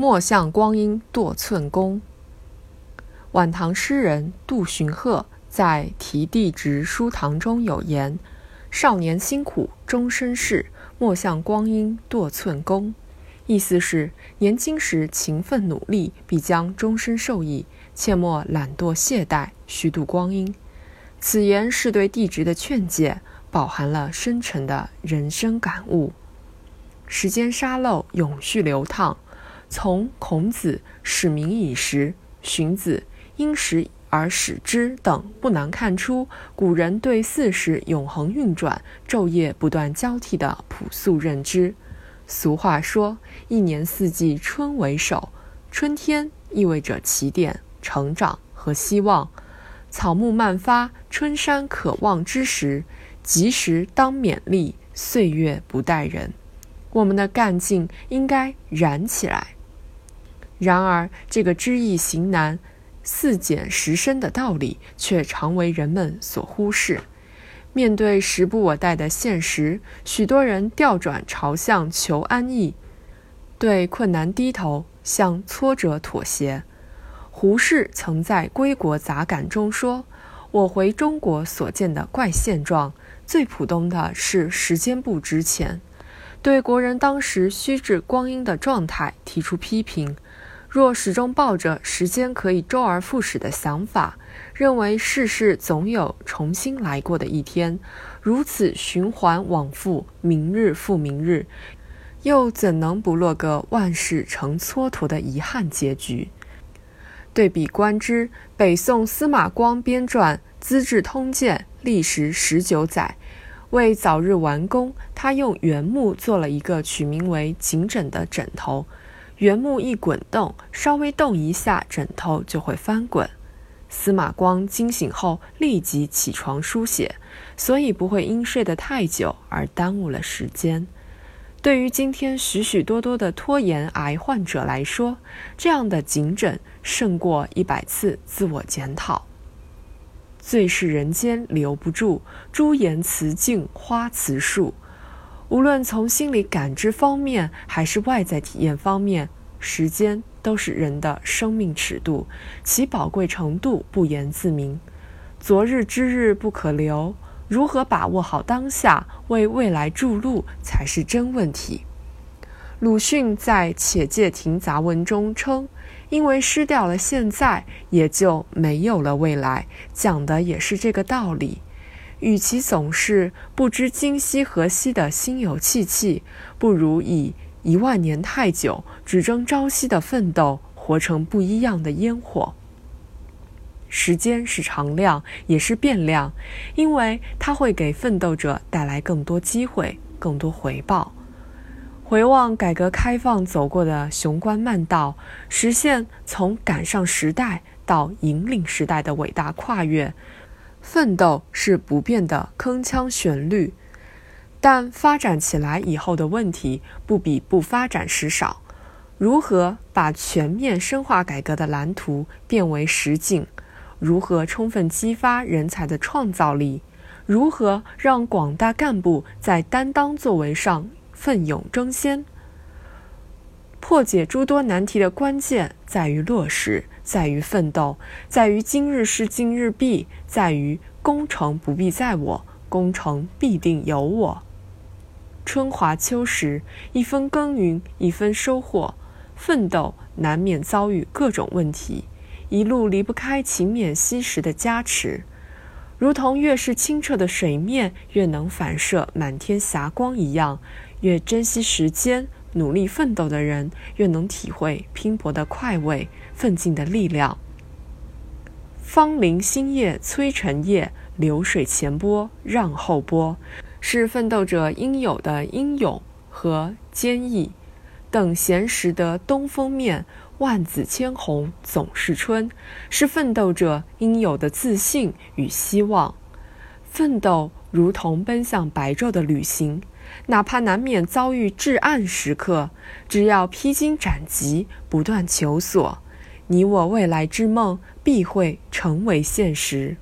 莫向光阴堕寸功。晚唐诗人杜荀鹤在《题地直书堂》中有言：“少年辛苦终身事，莫向光阴堕寸功。”意思是年轻时勤奋努力，必将终身受益，切莫懒惰懈怠，虚度光阴。此言是对地直的劝诫，饱含了深沉的人生感悟。时间沙漏，永续流淌。从孔子“使民以时”，荀子“因时而使之”等，不难看出古人对四时永恒运转、昼夜不断交替的朴素认知。俗话说：“一年四季春为首。”春天意味着起点、成长和希望，草木漫发、春山可望之时，及时当勉励，岁月不待人。我们的干劲应该燃起来。然而，这个知易行难、四简实深的道理，却常为人们所忽视。面对时不我待的现实，许多人调转朝向求安逸，对困难低头，向挫折妥协。胡适曾在《归国杂感》中说：“我回中国所见的怪现状，最普通的是时间不值钱。”对国人当时虚掷光阴的状态提出批评。若始终抱着时间可以周而复始的想法，认为世事总有重新来过的一天，如此循环往复，明日复明日，又怎能不落个万事成蹉跎的遗憾结局？对比观之，北宋司马光编撰《资治通鉴》，历时十九载，为早日完工，他用原木做了一个取名为“颈枕”的枕头。原木一滚动，稍微动一下，枕头就会翻滚。司马光惊醒后立即起床书写，所以不会因睡得太久而耽误了时间。对于今天许许多多的拖延癌患者来说，这样的颈枕胜过一百次自我检讨。最是人间留不住，朱颜辞镜花辞树。无论从心理感知方面，还是外在体验方面，时间都是人的生命尺度，其宝贵程度不言自明。昨日之日不可留，如何把握好当下，为未来筑路，才是真问题。鲁迅在《且介亭杂文》中称：“因为失掉了现在，也就没有了未来。”讲的也是这个道理。与其总是不知今夕何夕的心有戚戚，不如以一万年太久只争朝夕的奋斗，活成不一样的烟火。时间是常量，也是变量，因为它会给奋斗者带来更多机会、更多回报。回望改革开放走过的雄关漫道，实现从赶上时代到引领时代的伟大跨越。奋斗是不变的铿锵旋律，但发展起来以后的问题不比不发展时少。如何把全面深化改革的蓝图变为实景？如何充分激发人才的创造力？如何让广大干部在担当作为上奋勇争先？破解诸多难题的关键在于落实。在于奋斗，在于今日事今日毕，在于功成不必在我，功成必定有我。春华秋实，一分耕耘一分收获，奋斗难免遭遇各种问题，一路离不开勤勉惜时的加持。如同越是清澈的水面，越能反射满天霞光一样，越珍惜时间。努力奋斗的人，越能体会拼搏的快慰、奋进的力量。芳林新叶催成叶，流水前波让后波，是奋斗者应有的英勇和坚毅。等闲识得东风面，万紫千红总是春，是奋斗者应有的自信与希望。奋斗如同奔向白昼的旅行。哪怕难免遭遇至暗时刻，只要披荆斩棘，不断求索，你我未来之梦必会成为现实。